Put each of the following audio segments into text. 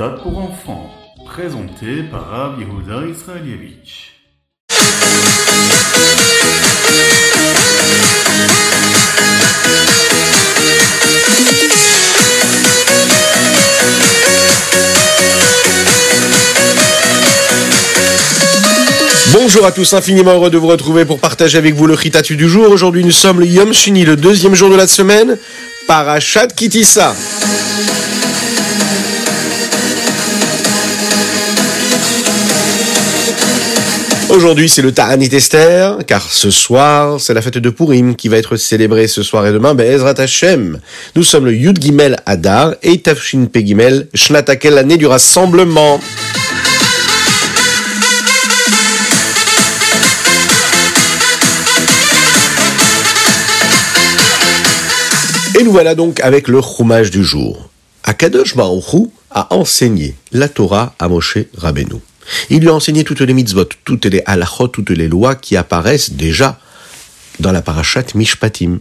Ritat pour enfants, présenté par Rav Yehuda Israelievich. Bonjour à tous, infiniment heureux de vous retrouver pour partager avec vous le Ritatu du jour. Aujourd'hui, nous sommes le Yom Shini, le deuxième jour de la semaine, Parashat Kitissa. Aujourd'hui, c'est le Ta'anit Esther, car ce soir, c'est la fête de Purim qui va être célébrée ce soir et demain, Be'ezrat Hashem. Nous sommes le Yud Gimel Adar et Tafshin Pe Gimel, Shnatakel, l'année du rassemblement. Et nous voilà donc avec le roumage du jour. Akadosh Baruch a enseigné la Torah à Moshe Rabbeinu. Il lui a enseigné toutes les mitzvot, toutes les halachot, toutes les lois qui apparaissent déjà dans la parashat Mishpatim.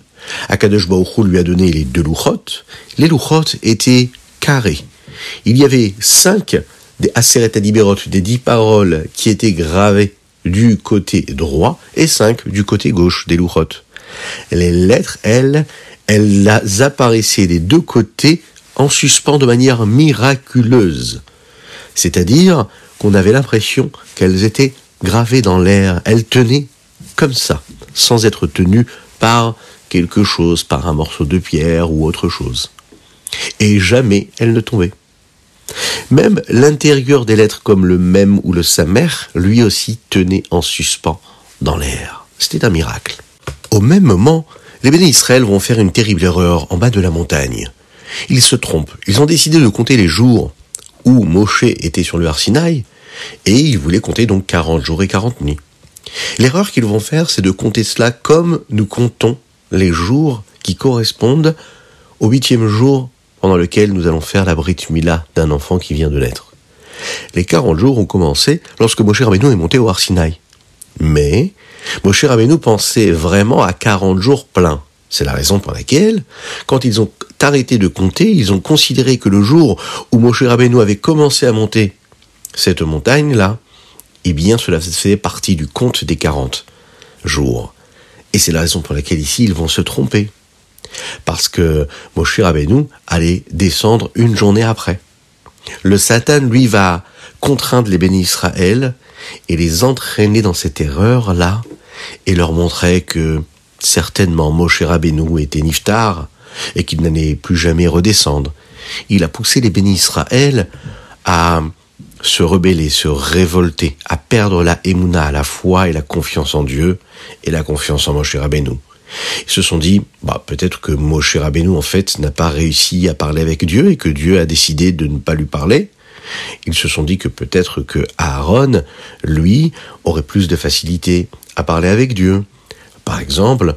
Akadosh Baruch lui a donné les deux louchot. Les louchot étaient carrés. Il y avait cinq des Aseret des dix paroles qui étaient gravées du côté droit et cinq du côté gauche des louchot. Les lettres, elles, elles apparaissaient des deux côtés en suspens de manière miraculeuse. C'est-à-dire qu'on avait l'impression qu'elles étaient gravées dans l'air, elles tenaient comme ça, sans être tenues par quelque chose, par un morceau de pierre ou autre chose. Et jamais elles ne tombaient. Même l'intérieur des lettres comme le même ou le samer, lui aussi tenait en suspens dans l'air. C'était un miracle. Au même moment, les bénis Israël vont faire une terrible erreur en bas de la montagne. Ils se trompent. Ils ont décidé de compter les jours où Moshe était sur le Arsinaï, et ils voulaient compter donc 40 jours et 40 nuits. L'erreur qu'ils vont faire, c'est de compter cela comme nous comptons les jours qui correspondent au huitième jour pendant lequel nous allons faire la Brit Mila d'un enfant qui vient de naître. Les 40 jours ont commencé lorsque Moshe Rabbeinu est monté au Arsinaï. Mais Moshe Rabbeinu pensait vraiment à 40 jours pleins. C'est la raison pour laquelle, quand ils ont arrêté de compter, ils ont considéré que le jour où Moshe Rabbeinu avait commencé à monter cette montagne-là, eh bien cela faisait partie du compte des 40 jours. Et c'est la raison pour laquelle ici ils vont se tromper. Parce que Moshe Rabbeinu allait descendre une journée après. Le Satan, lui, va contraindre les bénis Israël et les entraîner dans cette erreur-là et leur montrer que certainement Moshe Rabbeinu était niftar et qu'il n'allait plus jamais redescendre. Il a poussé les bénis Israël à se rebeller, se révolter, à perdre la émouna, la foi et la confiance en Dieu et la confiance en Moshe Rabbeinu. Ils se sont dit, bah, peut-être que Moshe Rabbeinu, en fait, n'a pas réussi à parler avec Dieu et que Dieu a décidé de ne pas lui parler. Ils se sont dit que peut-être que Aaron, lui, aurait plus de facilité à parler avec Dieu. Par exemple,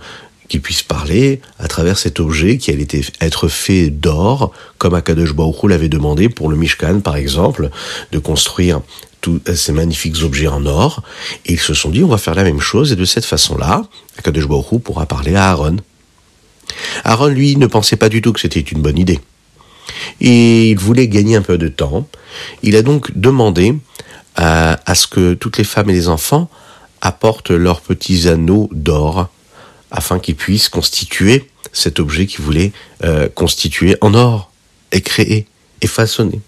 qu'il puisse parler à travers cet objet qui allait être fait d'or, comme Akadosh Baruch l'avait demandé pour le Mishkan, par exemple, de construire tous ces magnifiques objets en or. Et ils se sont dit, on va faire la même chose, et de cette façon-là, Akadosh Baruch pourra parler à Aaron. Aaron, lui, ne pensait pas du tout que c'était une bonne idée. Et il voulait gagner un peu de temps. Il a donc demandé à ce que toutes les femmes et les enfants apportent leurs petits anneaux d'or afin qu'ils puissent constituer cet objet qu'ils voulaient euh, constituer en or et créer et façonner.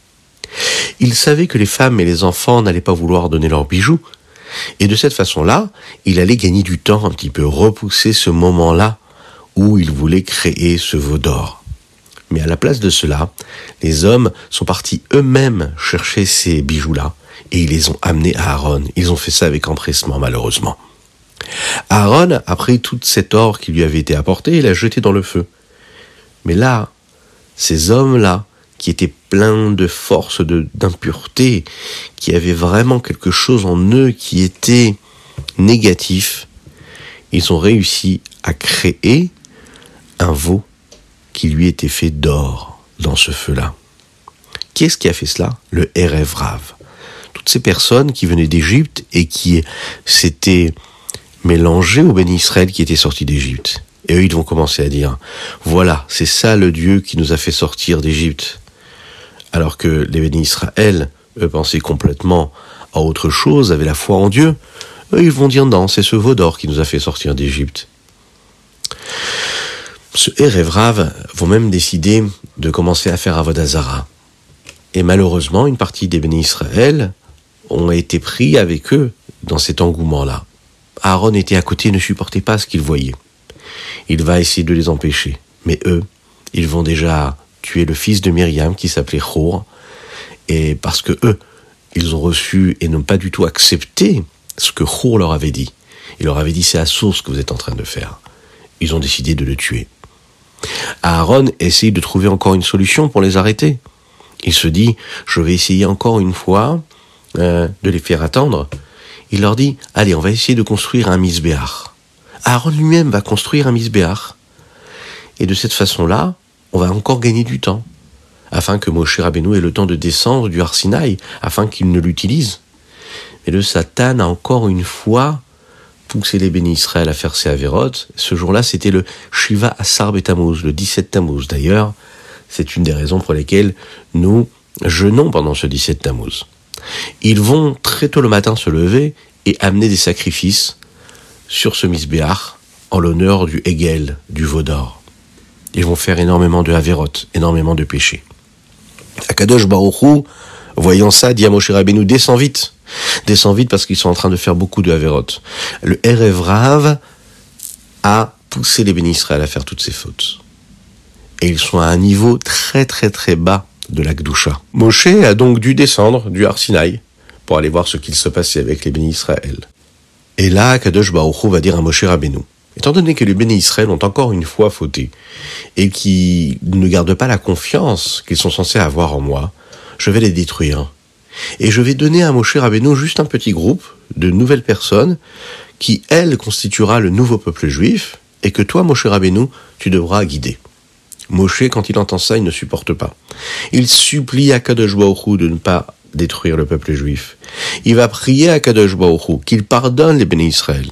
Il savait que les femmes et les enfants n'allaient pas vouloir donner leurs bijoux, et de cette façon-là, il allait gagner du temps un petit peu, repousser ce moment-là où il voulait créer ce veau d'or. Mais à la place de cela, les hommes sont partis eux-mêmes chercher ces bijoux-là, et ils les ont amenés à Aaron. Ils ont fait ça avec empressement, malheureusement. Aaron a pris tout cet or qui lui avait été apporté et l'a jeté dans le feu. Mais là, ces hommes-là, qui étaient pleins de force, d'impureté, qui avaient vraiment quelque chose en eux qui était négatif, ils ont réussi à créer un veau qui lui était fait d'or dans ce feu-là. Qui est-ce qui a fait cela? Le Erev Rav. Toutes ces personnes qui venaient d'Égypte et qui s'étaient mélangées au béni Israël qui était sorti d'Égypte. Et eux, ils vont commencer à dire, voilà, c'est ça le Dieu qui nous a fait sortir d'Égypte. alors que les bénis Israël, eux, pensaient complètement à autre chose, avaient la foi en Dieu, eux, ils vont dire non, c'est ce veau d'or qui nous a fait sortir d'Égypte. Ce Erevrav vont même décider de commencer à faire Avodazara. Et malheureusement, une partie des bénis Israël ont été pris avec eux dans cet engouement-là. Aaron était à côté et ne supportait pas ce qu'il voyait. Il va essayer de les empêcher. Mais eux, ils vont déjà tuer le fils de Myriam qui s'appelait Chour. Et parce que eux, ils ont reçu et n'ont pas du tout accepté ce que Chour leur avait dit. Il leur avait dit c'est à source que vous êtes en train de faire. Ils ont décidé de le tuer. Aaron essaye de trouver encore une solution pour les arrêter. Il se dit, je vais essayer encore une fois euh, de les faire attendre. Il leur dit, allez, on va essayer de construire un misbéar. Aaron lui-même va construire un misbéar. Et de cette façon-là, on va encore gagner du temps, afin que Moshe Rabbeinu ait le temps de descendre du Arsinaï, afin qu'il ne l'utilise. Mais le Satan a encore une fois poussé les bénis Israël à faire ses avérotes. Ce jour-là, c'était le Shiva Asar Betamuz, le 17 Tammuz. D'ailleurs, c'est une des raisons pour lesquelles nous jeûnons pendant ce 17 Tammuz. Ils vont très tôt le matin se lever et amener des sacrifices sur ce misbéach en l'honneur du Hegel, du Vaudor. Ils vont faire énormément de Haverot, énormément de péchés. Akadosh Baruchou, voyant ça, dit à Moshe Rabbeinu, descends vite. Descends vite parce qu'ils sont en train de faire beaucoup de Haverot. Le Erev Rav a poussé les bénis Israël à faire toutes ces fautes. Et ils sont à un niveau très très très bas de la Gdusha. Moshe a donc dû descendre du Har pour aller voir ce qu'il se passait avec les bénis Israël. Et là, Kadosh Baruch va dire à Moshe Rabbeinu, étant donné que les bénis Israël ont encore une fois fauté, et qui ne gardent pas la confiance qu'ils sont censés avoir en moi, je vais les détruire. Et je vais donner à Moshe Rabbeinu juste un petit groupe de nouvelles personnes qui, elle, constituera le nouveau peuple juif, et que toi, Moshe Rabbeinu, tu devras guider. Moshe, quand il entend ça, il ne supporte pas. Il supplie à Kadosh Baruch de ne pas détruire le peuple juif. Il va prier à Kadosh Baruch qu'il pardonne les bénis Israël.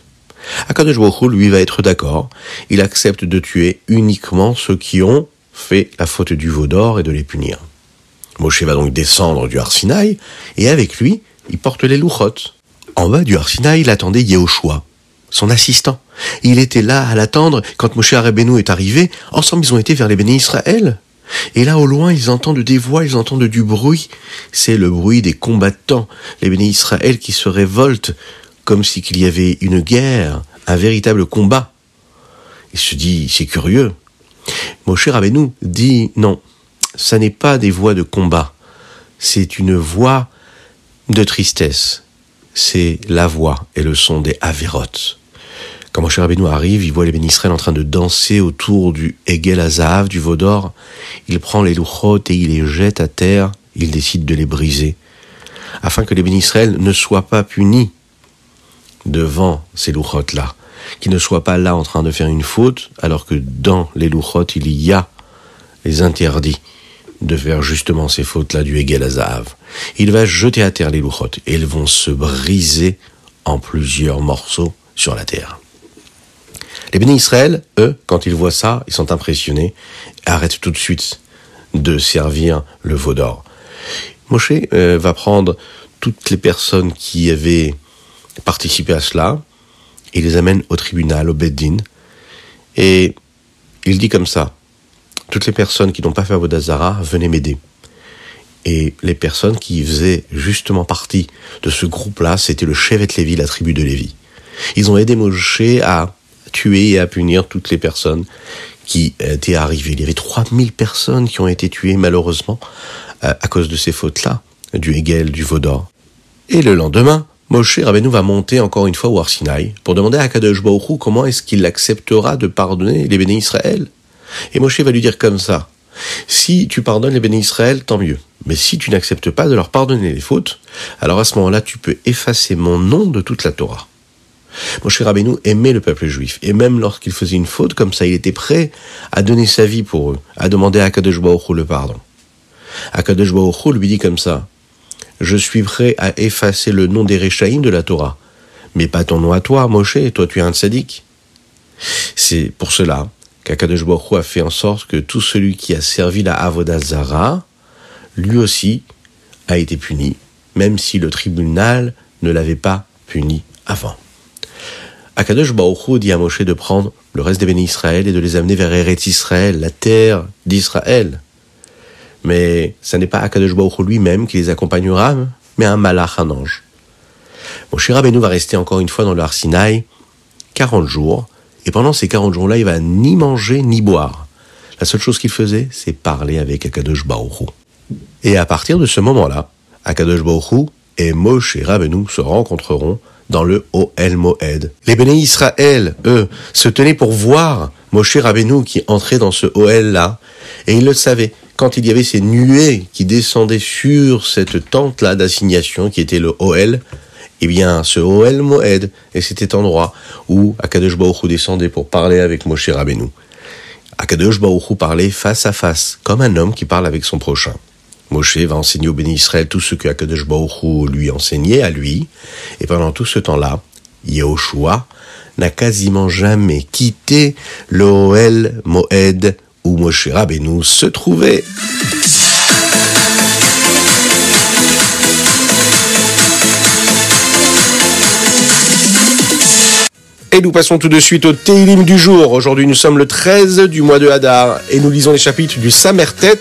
Akadosh lui, va être d'accord. Il accepte de tuer uniquement ceux qui ont fait la faute du veau d'or et de les punir. Moshe va donc descendre du Arsinaï, et avec lui, il porte les louchot. En bas du Arsinaï, il attendait Yehoshua, son assistant. Il était là à l'attendre quand Moshe Rabbeinu est arrivé. Ensemble, ils ont été vers les bénis Israël. Et là, au loin, ils entendent des voix, ils entendent du bruit. C'est le bruit des combattants, les bénis Israël qui se révoltent comme si qu'il y avait une guerre, un véritable combat. Il se dit, c'est curieux. Moshe Rabbeinu dit, non, ça n'est pas des voix de combat. C'est une voix de tristesse. C'est la voix et le son des Avérotes. Quand Moshe Rabbeinu arrive, il voit les Bénisraël en train de danser autour du Hegel Azahav, du Vaudor. Il prend les louchot et il les jette à terre. Il décide de les briser, afin que les Bénisraël ne soient pas punis devant ces louchot-là, qu'ils ne soient pas là en train de faire une faute, alors que dans les louchot, il y a les interdits de faire justement ces fautes-là du Hegel Azahav. Il va jeter à terre les louchot et elles vont se briser en plusieurs morceaux sur la terre. Les bénis Israël, eux, quand ils voient ça, ils sont impressionnés arrêtent tout de suite de servir le veau d'or. Moshe euh, va prendre toutes les personnes qui avaient participé à cela et les amène au tribunal, au Beddin, et il dit comme ça, toutes les personnes qui n'ont pas fait Avodazara, venez m'aider. Et les personnes qui faisaient justement partie de ce groupe-là, c'était le Chevet Lévi, la tribu de Lévi. Ils ont aidé Moshe à tuer et à punir toutes les personnes qui étaient arrivées. Il y avait 3000 personnes qui ont été tuées malheureusement euh, à cause de ces fautes-là, du Hegel, du Vaudor. Et le lendemain, Moshe Rabbeinu va monter encore une fois au Arsinaï pour demander à Kadosh Baruch comment est-ce qu'il acceptera de pardonner les bénis Israël. Et Moshe va lui dire comme ça, si tu pardonnes les bénis Israël, tant mieux. Mais si tu n'acceptes pas de leur pardonner les fautes, alors à ce moment-là, tu peux effacer mon nom de toute la Torah. Moshe Rabbeinu aimait le peuple juif, et même lorsqu'il faisait une faute comme ça, il était prêt à donner sa vie pour eux, à demander à Kadosh Baruch le pardon. Akadosh Baruch lui dit comme ça, je suis prêt à effacer le nom des Réchaïm de la Torah, mais pas ton nom à toi, Moshe, toi tu es un tzaddik. C'est pour cela qu'Akadosh Baruch a fait en sorte que tout celui qui a servi la Avodazara, lui aussi a été puni, même si le tribunal ne l'avait pas puni avant. Akadosh Baruch dit à Moshe de prendre le reste des bénis Israël et de les amener vers Eretz Israël, la terre d'Israël. Mais ce n'est pas Akadosh Baruch lui-même qui les accompagnera, mais un malach, un ange. Moshe Rabbeinu va rester encore une fois dans le Arsinaï 40 jours, et pendant ces 40 jours-là, il va ni manger ni boire. La seule chose qu'il faisait, c'est parler avec Akadosh Baruch Et à partir de ce moment-là, Akadosh Baruch et Moshe Rabbeinu se rencontreront dans le Oel Moed. Les béné Israël, eux, se tenaient pour voir Moshe Rabbeinu qui entrait dans ce Oel-là, et ils le savaient. Quand il y avait ces nuées qui descendaient sur cette tente-là d'assignation qui était le Oel, eh bien, ce Oel Moed et cet endroit où Akadosh Baruch descendait pour parler avec Moshe Rabbeinu. Akadosh Baruch parlait face à face, comme un homme qui parle avec son prochain. Moshe va enseigner au béni Israël tout ce que Akadosh lui enseignait à lui. Et pendant tout ce temps-là, Yehoshua n'a quasiment jamais quitté l'Oel Moed où Moshe Rabbeinu se trouvait. Et nous passons tout de suite au Teilim du jour. Aujourd'hui, nous sommes le 13 du mois de Hadar et nous lisons les chapitres du Samertet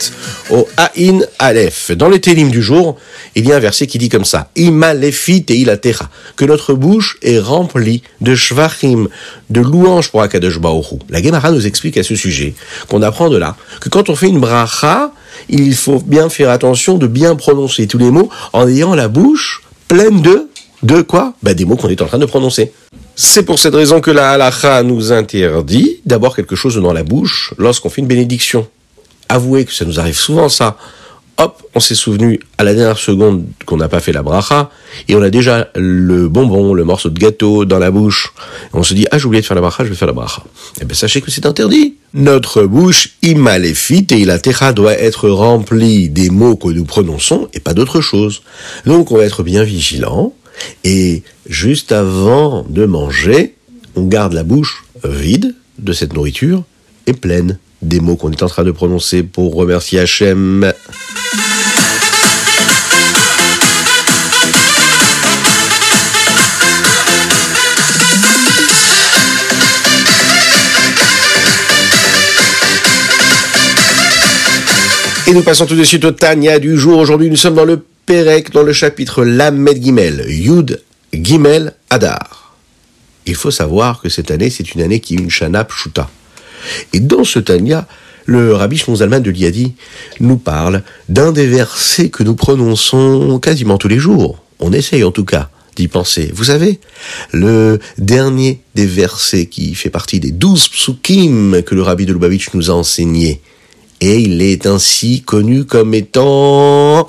au Aïn Aleph. Dans les Teilim du jour, il y a un verset qui dit comme ça Ima lefi teilatera que notre bouche est remplie de shvachim, de louanges pour Akadosh Baoru. La Gemara nous explique à ce sujet qu'on apprend de là que quand on fait une bracha, il faut bien faire attention de bien prononcer tous les mots en ayant la bouche pleine de de quoi ben, Des mots qu'on est en train de prononcer. C'est pour cette raison que la halacha nous interdit d'avoir quelque chose dans la bouche lorsqu'on fait une bénédiction. Avouez que ça nous arrive souvent ça. Hop, on s'est souvenu à la dernière seconde qu'on n'a pas fait la bracha et on a déjà le bonbon, le morceau de gâteau dans la bouche. On se dit ah j'ai oublié de faire la bracha, je vais faire la bracha. Eh bien sachez que c'est interdit. Notre bouche imaléfite et la terra doit être remplie des mots que nous prononçons et pas d'autre chose. Donc on va être bien vigilant et juste avant de manger, on garde la bouche vide de cette nourriture et pleine des mots qu'on est en train de prononcer pour remercier Hachem. Et nous passons tout de suite au Tania du jour. Aujourd'hui, nous sommes dans le Pérec, dans le chapitre Lamed Gimel, Yud Gimel Adar. Il faut savoir que cette année, c'est une année qui est une Shana Pshuta. Et dans ce Tania, le rabbi Shmonzalman de Liadi nous parle d'un des versets que nous prononçons quasiment tous les jours. On essaye en tout cas d'y penser. Vous savez, le dernier des versets qui fait partie des douze psukim que le rabbi de Lubavitch nous a enseigné. Et il est ainsi connu comme étant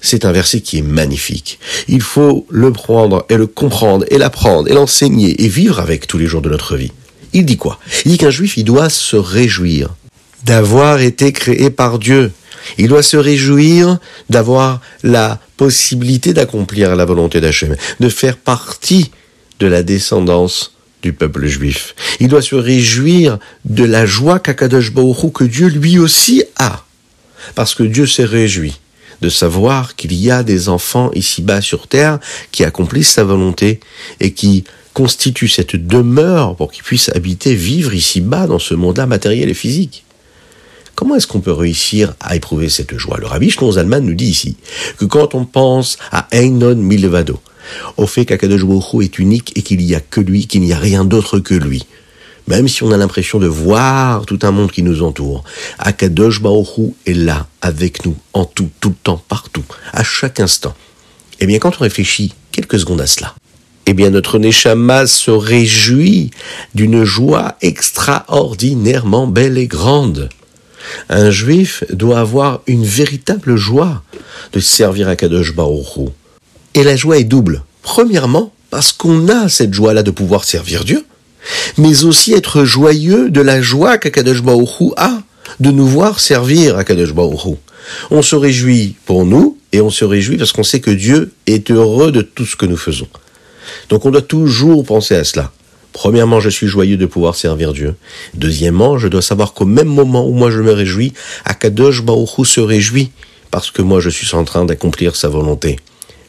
C'est un verset qui est magnifique. Il faut le prendre et le comprendre et l'apprendre et l'enseigner et vivre avec tous les jours de notre vie. Il dit quoi? Il dit qu'un juif, il doit se réjouir d'avoir été créé par Dieu. Il doit se réjouir d'avoir la possibilité d'accomplir la volonté d'Hachem, de faire partie de la descendance du peuple juif. Il doit se réjouir de la joie qu'Akadosh Baruch que Dieu lui aussi a. Parce que Dieu s'est réjoui de savoir qu'il y a des enfants ici-bas sur terre qui accomplissent sa volonté et qui constituent cette demeure pour qu'ils puissent habiter, vivre ici-bas dans ce monde-là matériel et physique. Comment est-ce qu'on peut réussir à éprouver cette joie? Le rabbi Zalman nous dit ici que quand on pense à Einon Milvado, au fait qu'Akadosh est unique et qu'il n'y a que lui, qu'il n'y a rien d'autre que lui, même si on a l'impression de voir tout un monde qui nous entoure, Akadosh est là, avec nous, en tout, tout le temps, partout, à chaque instant. Eh bien, quand on réfléchit quelques secondes à cela, eh bien, notre Neshama se réjouit d'une joie extraordinairement belle et grande. Un juif doit avoir une véritable joie de servir à Kadosh Baruch Et la joie est double. Premièrement, parce qu'on a cette joie-là de pouvoir servir Dieu, mais aussi être joyeux de la joie qu'Akadosh Baruch a de nous voir servir à Kadosh Baruch On se réjouit pour nous et on se réjouit parce qu'on sait que Dieu est heureux de tout ce que nous faisons. Donc on doit toujours penser à cela. Premièrement, je suis joyeux de pouvoir servir Dieu. Deuxièmement, je dois savoir qu'au même moment où moi je me réjouis, Akadosh Baruch se réjouit parce que moi je suis en train d'accomplir sa volonté.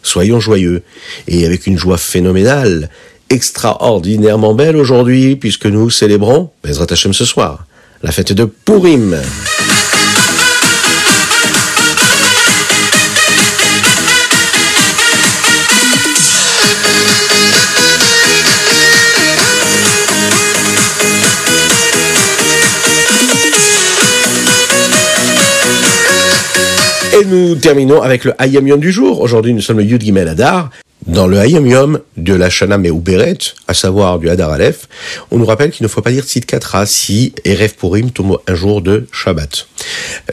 Soyons joyeux et avec une joie phénoménale, extraordinairement belle aujourd'hui puisque nous célébrons Bezrat Hashem ce soir, la fête de Purim. Et nous terminons avec le Hayam Yom du jour. Aujourd'hui, nous sommes le Yud Gimel Adar. Dans le Hayam Yom de la Shana Me'uberet, à savoir du Hadar Aleph, on nous rappelle qu'il ne faut pas dire Tzidkatra si Erev Purim tombe un jour de Shabbat.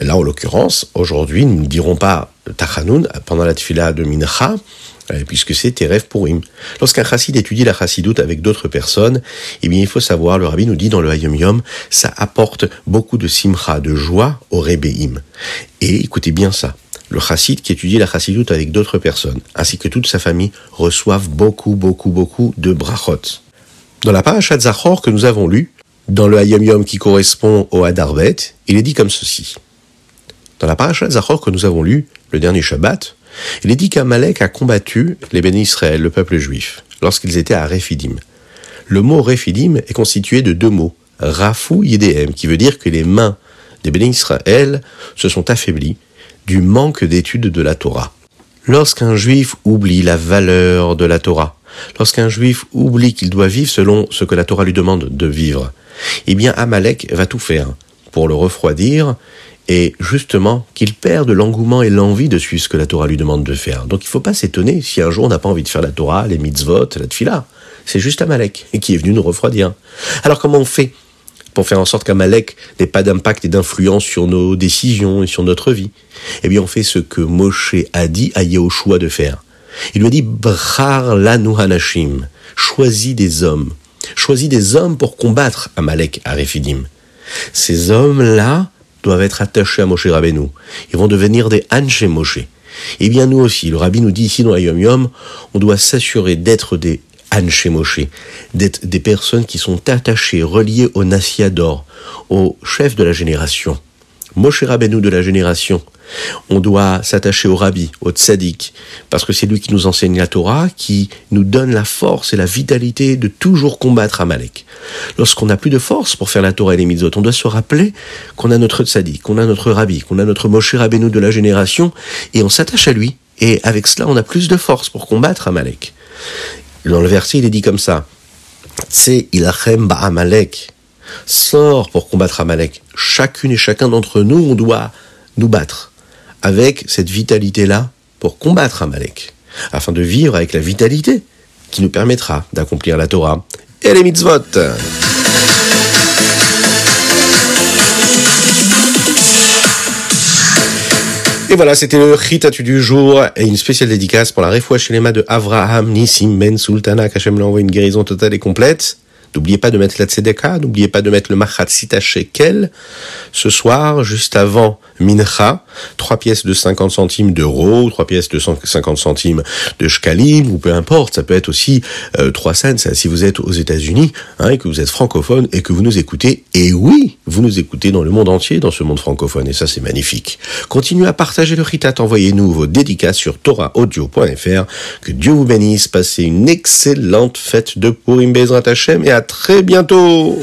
Là, en l'occurrence, aujourd'hui, nous ne dirons pas Tachanoun pendant la tfila de Mincha, puisque c'est Erev Purim. Lorsqu'un chassid étudie la chassidoute avec d'autres personnes, eh bien, il faut savoir, le rabbi nous dit dans le Hayom Yom, ça apporte beaucoup de simcha, de joie au Rebbeim. Et écoutez bien ça. Le chassid qui étudie la chassidoute avec d'autres personnes, ainsi que toute sa famille, reçoivent beaucoup, beaucoup, beaucoup de brachot. Dans la parashat Zachor que nous avons lue, dans le Hayom Yom qui correspond au Hadarbet, il est dit comme ceci. Dans la parashat Zachor que nous avons lue, le dernier Shabbat, il est dit qu'Amalek a combattu les bénis Israël, le peuple juif, lorsqu'ils étaient à Rephidim. Le mot Rephidim est constitué de deux mots, Rafou Yedem, qui veut dire que les mains des bénis Israël se sont affaiblies du manque d'étude de la Torah. Lorsqu'un juif oublie la valeur de la Torah, lorsqu'un juif oublie qu'il doit vivre selon ce que la Torah lui demande de vivre, eh bien Amalek va tout faire pour le refroidir et justement qu'il perde l'engouement et l'envie de suivre ce que la Torah lui demande de faire. Donc il ne faut pas s'étonner si un jour on n'a pas envie de faire la Torah, les mitzvot, la tfila. C'est juste Amalek qui est venu nous refroidir. Alors comment on fait pour faire en sorte qu'Amalek n'ait pas d'impact et d'influence sur nos décisions et sur notre vie? Eh bien on fait ce que Moshe a dit à Yahushua de faire. Il lui a dit Brar lanu hanashim, choisis des hommes. Choisis des hommes pour combattre Amalek à Rephidim. Ces hommes-là, doivent être attachés à Moshe Rabbeinu. Ils vont devenir des Anche Moshe. Eh bien, nous aussi, le Rabbi nous dit ici dans Yom Yom, on doit s'assurer d'être des Anche Moshe, d'être des personnes qui sont attachées, reliées au Nassiador, au chef de la génération. Moshe Rabbeinu de la génération, on doit s'attacher au rabbi, au tzaddik, parce que c'est lui qui nous enseigne la Torah, qui nous donne la force et la vitalité de toujours combattre Amalek. Lorsqu'on n'a plus de force pour faire la Torah et les mitzvot, on doit se rappeler qu'on a notre tzaddik, qu'on a notre rabbi, qu'on a notre Moshe Rabbeinu de la génération, et on s'attache à lui. Et avec cela, on a plus de force pour combattre Amalek. Dans le verset, il est dit comme ça. C'est ilachem Amalek. Sors pour combattre Amalek. Chacune et chacun d'entre nous, on doit nous battre avec cette vitalité-là pour combattre Amalek, afin de vivre avec la vitalité qui nous permettra d'accomplir la Torah et les mitzvot. Et voilà, c'était le Ritatu du jour et une spéciale dédicace pour la Refoua Shelema de Avraham Nissim Ben Sultana, qu'Hachem lui envoie une guérison totale et complète. N'oubliez pas de mettre la tzedeka, n'oubliez pas de mettre le machat sita shekel. Ce soir, juste avant mincha, trois pièces de 50 centimes d'euros, trois pièces de 50 centimes de shkalim, ou peu importe, ça peut être aussi euh, trois cents si vous êtes aux États-Unis, hein, et que vous êtes francophone et que vous nous écoutez. Et oui, vous nous écoutez dans le monde entier, dans ce monde francophone, et ça c'est magnifique. Continuez à partager le ritat, envoyez-nous vos dédicaces sur toraaudio.fr. Que Dieu vous bénisse, passez une excellente fête de Purim Bezrat Hashem et à très bientôt